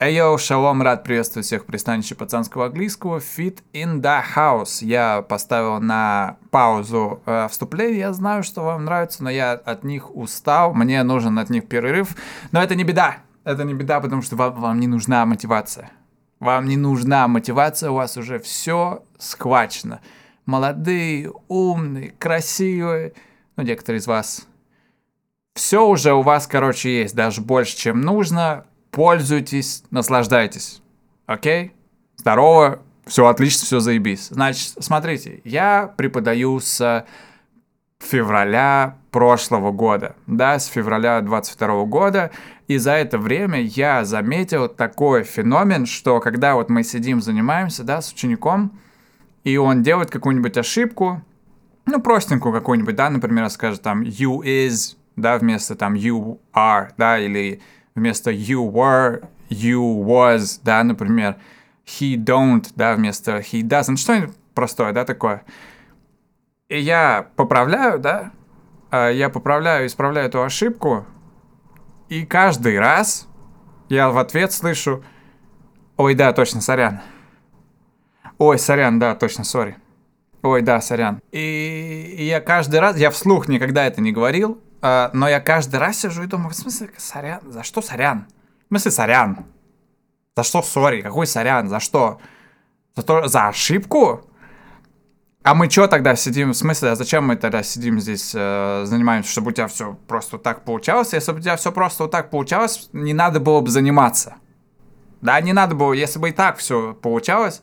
Эйо, шалом, рад приветствовать всех пристанище пацанского английского Fit in the House. Я поставил на паузу э, вступление, я знаю, что вам нравится, но я от них устал, мне нужен от них перерыв. Но это не беда, это не беда, потому что вам, вам не нужна мотивация. Вам не нужна мотивация, у вас уже все схвачено. Молодые, умные, красивые, ну, некоторые из вас. Все уже у вас, короче, есть, даже больше, чем нужно пользуйтесь, наслаждайтесь. Окей? Здорово, все отлично, все заебись. Значит, смотрите, я преподаю с февраля прошлого года, да, с февраля 22 года, и за это время я заметил такой феномен, что когда вот мы сидим, занимаемся, да, с учеником, и он делает какую-нибудь ошибку, ну, простенькую какую-нибудь, да, например, скажет там you is, да, вместо там you are, да, или вместо you were, you was, да, например, he don't, да, вместо he doesn't, что-нибудь простое, да, такое. И я поправляю, да, а, я поправляю, исправляю эту ошибку, и каждый раз я в ответ слышу, ой, да, точно, сорян. Ой, сорян, да, точно, сори. Ой, да, сорян. И, и я каждый раз, я вслух никогда это не говорил, Uh, но я каждый раз сижу и думаю, в смысле, сорян? За что сорян? В смысле, сорян? За что сори? Какой сорян? За что? За, то, за ошибку? А мы что тогда сидим? В смысле, а зачем мы тогда сидим здесь, э, занимаемся, чтобы у тебя все просто так получалось? Если бы у тебя все просто вот так получалось, не надо было бы заниматься. Да, не надо было, если бы и так все получалось,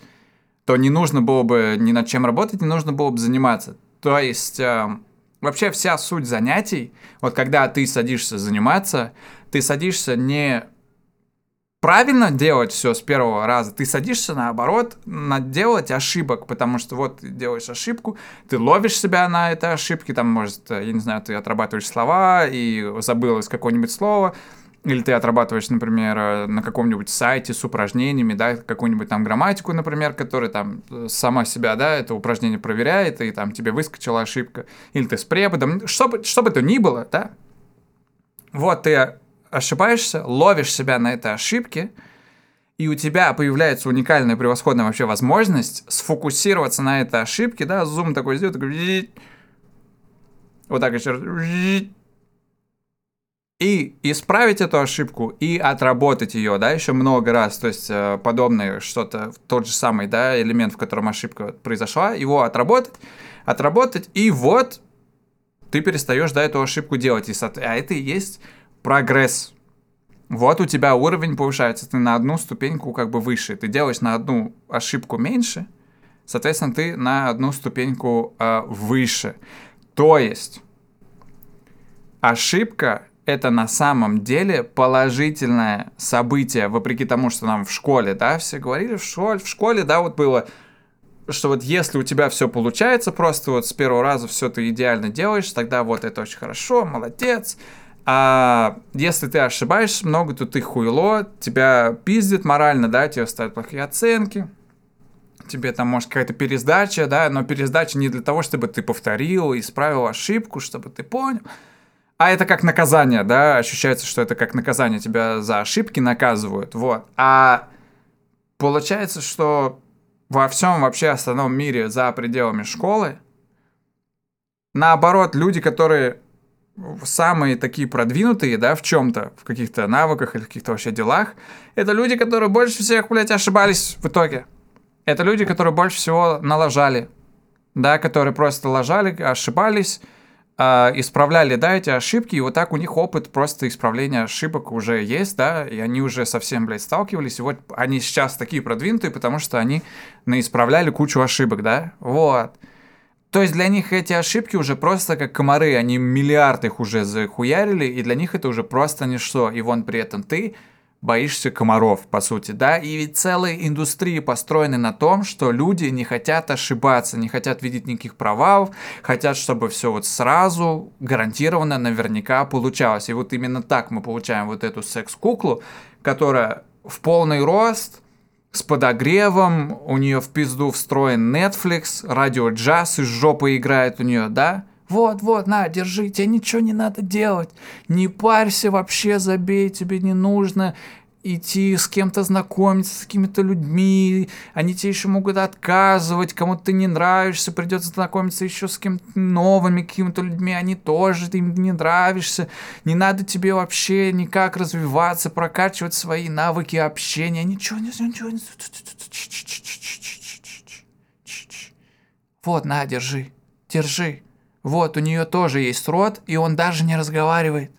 то не нужно было бы ни над чем работать, не нужно было бы заниматься. То есть... Э, Вообще вся суть занятий, вот когда ты садишься заниматься, ты садишься не правильно делать все с первого раза, ты садишься наоборот на делать ошибок, потому что вот ты делаешь ошибку, ты ловишь себя на этой ошибке, там, может, я не знаю, ты отрабатываешь слова и забыл из какого-нибудь слова, или ты отрабатываешь, например, э, на каком-нибудь сайте с упражнениями, да, какую-нибудь там грамматику, например, которая там э, сама себя, да, это упражнение проверяет, и там тебе выскочила ошибка, или ты с преподом, что бы, что бы то ни было, да, вот ты ошибаешься, ловишь себя на этой ошибке, и у тебя появляется уникальная превосходная вообще возможность сфокусироваться на этой ошибке, да, зум такой сделать, такой, вот так еще раз, и исправить эту ошибку и отработать ее, да, еще много раз, то есть э, подобное что-то, тот же самый, да, элемент, в котором ошибка произошла, его отработать, отработать, и вот ты перестаешь, да, эту ошибку делать, и, а это и есть прогресс. Вот у тебя уровень повышается, ты на одну ступеньку как бы выше, ты делаешь на одну ошибку меньше, соответственно, ты на одну ступеньку э, выше. То есть ошибка это на самом деле положительное событие, вопреки тому, что нам в школе, да, все говорили в школе, в школе, да, вот было, что вот если у тебя все получается, просто вот с первого раза все ты идеально делаешь, тогда вот это очень хорошо, молодец. А если ты ошибаешься много, то ты хуйло, тебя пиздит морально, да, тебе ставят плохие оценки, тебе там может какая-то пересдача, да, но пересдача не для того, чтобы ты повторил, исправил ошибку, чтобы ты понял, а это как наказание, да, ощущается, что это как наказание, тебя за ошибки наказывают, вот. А получается, что во всем вообще остальном мире за пределами школы, наоборот, люди, которые самые такие продвинутые, да, в чем-то, в каких-то навыках или в каких-то вообще делах, это люди, которые больше всех, блядь, ошибались в итоге. Это люди, которые больше всего налажали, да, которые просто лажали, ошибались, исправляли, да, эти ошибки, и вот так у них опыт просто исправления ошибок уже есть, да, и они уже совсем, блядь, сталкивались, и вот они сейчас такие продвинутые, потому что они наисправляли кучу ошибок, да, вот. То есть для них эти ошибки уже просто как комары, они миллиард их уже захуярили, и для них это уже просто ничто. И вон при этом ты боишься комаров, по сути, да, и ведь целые индустрии построены на том, что люди не хотят ошибаться, не хотят видеть никаких провалов, хотят, чтобы все вот сразу гарантированно наверняка получалось. И вот именно так мы получаем вот эту секс-куклу, которая в полный рост, с подогревом, у нее в пизду встроен Netflix, радио джаз из жопы играет у нее, да, вот, вот, на, держи, тебе ничего не надо делать. Не парься вообще, забей, тебе не нужно. идти с кем-то знакомиться, с какими-то людьми, они тебе еще могут отказывать, кому-то ты не нравишься, придется знакомиться еще с кем-то новыми какими-то людьми, они тоже ты им не нравишься, не надо тебе вообще никак развиваться, прокачивать свои навыки общения, ничего, ничего, ничего, вот, на, держи, держи. Вот, у нее тоже есть рот, и он даже не разговаривает.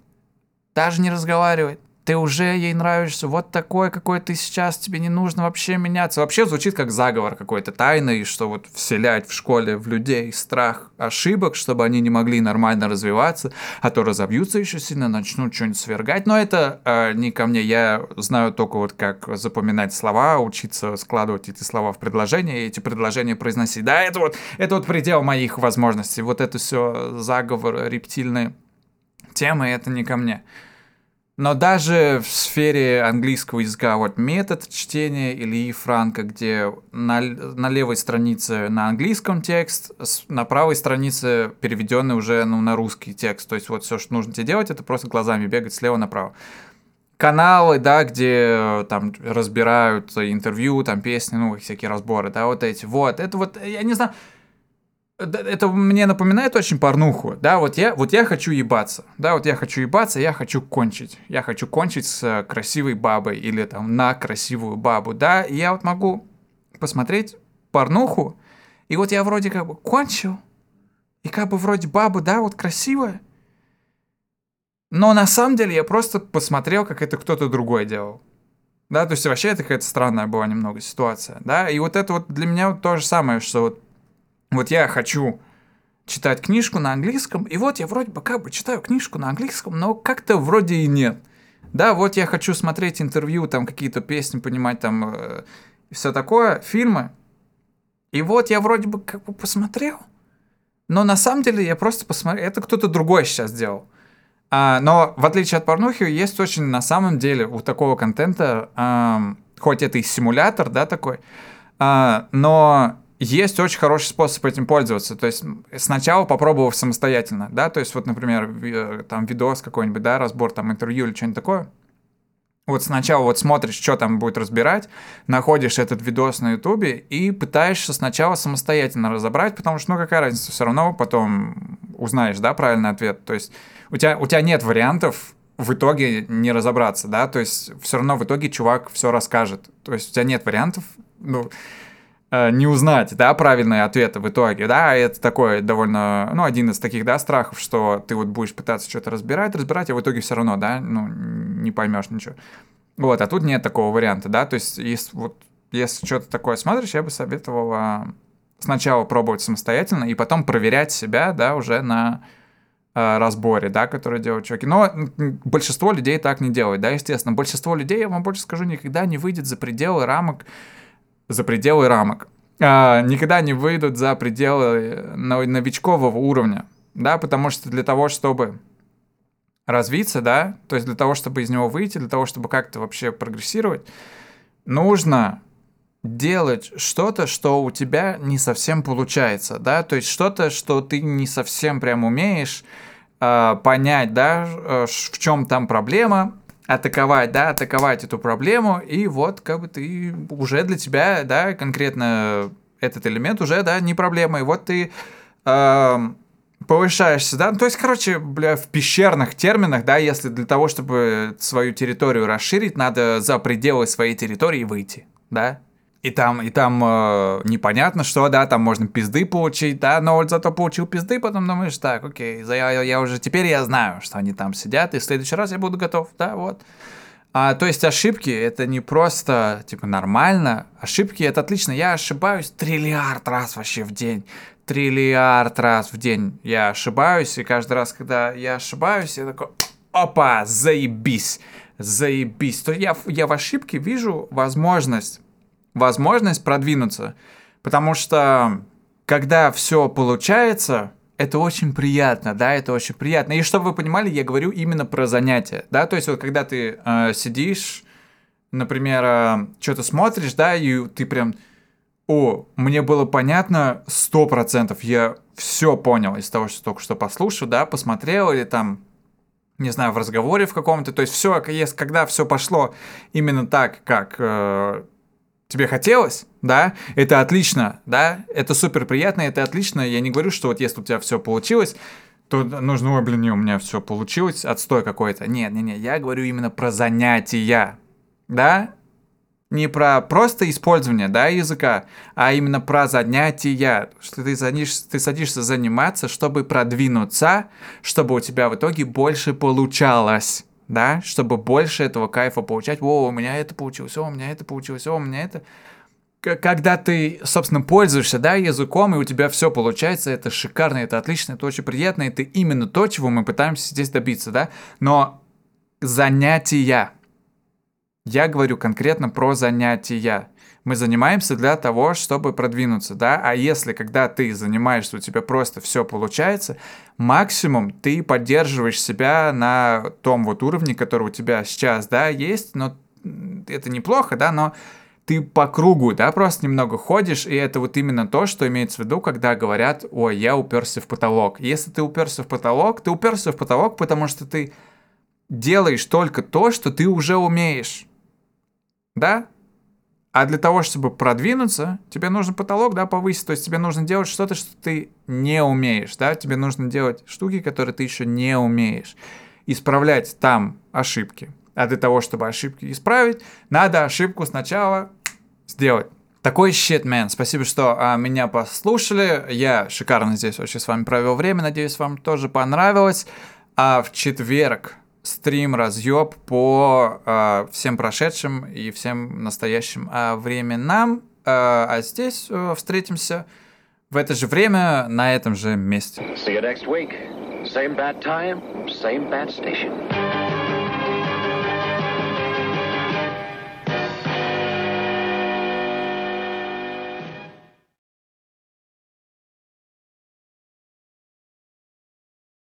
Даже не разговаривает ты уже ей нравишься, вот такой, какой ты сейчас, тебе не нужно вообще меняться. Вообще звучит как заговор какой-то тайный, что вот вселять в школе в людей страх ошибок, чтобы они не могли нормально развиваться, а то разобьются еще сильно, начнут что-нибудь свергать. Но это э, не ко мне, я знаю только вот как запоминать слова, учиться складывать эти слова в предложения, и эти предложения произносить. Да, это вот, это вот предел моих возможностей. Вот это все заговор, рептильные темы, это не ко мне. Но даже в сфере английского языка, вот метод чтения Ильи Франка, где на, на левой странице на английском текст, на правой странице переведенный уже ну, на русский текст. То есть вот все, что нужно тебе делать, это просто глазами бегать слева направо. Каналы, да, где там разбирают интервью, там песни, ну, всякие разборы, да, вот эти. Вот, это вот, я не знаю, это мне напоминает очень порнуху, да, вот я, вот я хочу ебаться, да, вот я хочу ебаться, я хочу кончить, я хочу кончить с красивой бабой или там на красивую бабу, да, и я вот могу посмотреть порнуху, и вот я вроде как бы кончил, и как бы вроде баба, да, вот красивая, но на самом деле я просто посмотрел, как это кто-то другой делал. Да, то есть вообще это какая-то странная была немного ситуация, да, и вот это вот для меня вот то же самое, что вот вот я хочу читать книжку на английском, и вот я вроде бы как бы читаю книжку на английском, но как-то вроде и нет. Да, вот я хочу смотреть интервью, там какие-то песни, понимать, там э, все такое, фильмы. И вот я вроде бы как бы посмотрел, но на самом деле я просто посмотрел, это кто-то другой сейчас делал. А, но в отличие от порнухи, есть очень на самом деле у такого контента, а, хоть это и симулятор, да, такой, а, но есть очень хороший способ этим пользоваться. То есть сначала попробовав самостоятельно, да, то есть вот, например, э, там видос какой-нибудь, да, разбор там интервью или что-нибудь такое. Вот сначала вот смотришь, что там будет разбирать, находишь этот видос на ютубе и пытаешься сначала самостоятельно разобрать, потому что, ну, какая разница, все равно потом узнаешь, да, правильный ответ. То есть у тебя, у тебя нет вариантов в итоге не разобраться, да, то есть все равно в итоге чувак все расскажет. То есть у тебя нет вариантов, ну, не узнать, да, правильные ответы в итоге, да, это такой довольно, ну, один из таких, да, страхов, что ты вот будешь пытаться что-то разбирать, разбирать, а в итоге все равно, да, ну, не поймешь ничего. Вот, а тут нет такого варианта, да, то есть, если, вот, если что-то такое смотришь, я бы советовал а, сначала пробовать самостоятельно и потом проверять себя, да, уже на а, разборе, да, который делают чуваки. Но большинство людей так не делает, да, естественно. Большинство людей, я вам больше скажу, никогда не выйдет за пределы рамок за пределы рамок. А, никогда не выйдут за пределы новичкового уровня, да, потому что для того, чтобы развиться, да, то есть для того, чтобы из него выйти, для того, чтобы как-то вообще прогрессировать, нужно делать что-то, что у тебя не совсем получается, да, то есть что-то, что ты не совсем прям умеешь э, понять, да, э, в чем там проблема, атаковать, да, атаковать эту проблему, и вот как бы ты уже для тебя, да, конкретно этот элемент уже, да, не проблема, и вот ты э, повышаешься, да, ну, то есть, короче, бля, в пещерных терминах, да, если для того, чтобы свою территорию расширить, надо за пределы своей территории выйти, да, и там, и там э, непонятно что, да, там можно пизды получить, да, но вот зато получил пизды, потом думаешь, так, окей, я, я уже, теперь я знаю, что они там сидят, и в следующий раз я буду готов, да, вот. А, то есть ошибки это не просто типа нормально, ошибки это отлично. Я ошибаюсь триллиард раз вообще в день, триллиард раз в день я ошибаюсь, и каждый раз, когда я ошибаюсь, я такой, опа, заебись, заебись. То я, я в ошибке вижу возможность возможность продвинуться. Потому что когда все получается, это очень приятно, да, это очень приятно. И чтобы вы понимали, я говорю именно про занятия, да, то есть вот когда ты э, сидишь, например, э, что-то смотришь, да, и ты прям, о, мне было понятно сто процентов, я все понял из того, что только что послушал, да, посмотрел или там не знаю, в разговоре в каком-то. То есть все, когда все пошло именно так, как э, тебе хотелось, да, это отлично, да, это супер приятно, это отлично. Я не говорю, что вот если у тебя все получилось, то нужно, ой, блин, не, у меня все получилось, отстой какой-то. Нет, нет, нет, я говорю именно про занятия, да, не про просто использование да, языка, а именно про занятия, что ты, садишься, ты садишься заниматься, чтобы продвинуться, чтобы у тебя в итоге больше получалось, да, чтобы больше этого кайфа получать. О, у меня это получилось, о, у меня это получилось, о, у меня это... Когда ты, собственно, пользуешься, да, языком, и у тебя все получается, это шикарно, это отлично, это очень приятно, это именно то, чего мы пытаемся здесь добиться, да, но занятия, я говорю конкретно про занятия. Мы занимаемся для того, чтобы продвинуться, да, а если когда ты занимаешься, у тебя просто все получается, максимум ты поддерживаешь себя на том вот уровне, который у тебя сейчас, да, есть, но это неплохо, да, но ты по кругу, да, просто немного ходишь, и это вот именно то, что имеется в виду, когда говорят, ой, я уперся в потолок. Если ты уперся в потолок, ты уперся в потолок, потому что ты делаешь только то, что ты уже умеешь да? А для того, чтобы продвинуться, тебе нужно потолок, да, повысить. То есть тебе нужно делать что-то, что ты не умеешь, да? Тебе нужно делать штуки, которые ты еще не умеешь. Исправлять там ошибки. А для того, чтобы ошибки исправить, надо ошибку сначала сделать. Такой щит, man. Спасибо, что а, меня послушали. Я шикарно здесь вообще с вами провел время. Надеюсь, вам тоже понравилось. А в четверг стрим разъеб по э, всем прошедшим и всем настоящим э, временам. Э, а здесь э, встретимся в это же время на этом же месте. See you next week. Same bad time, same bad station.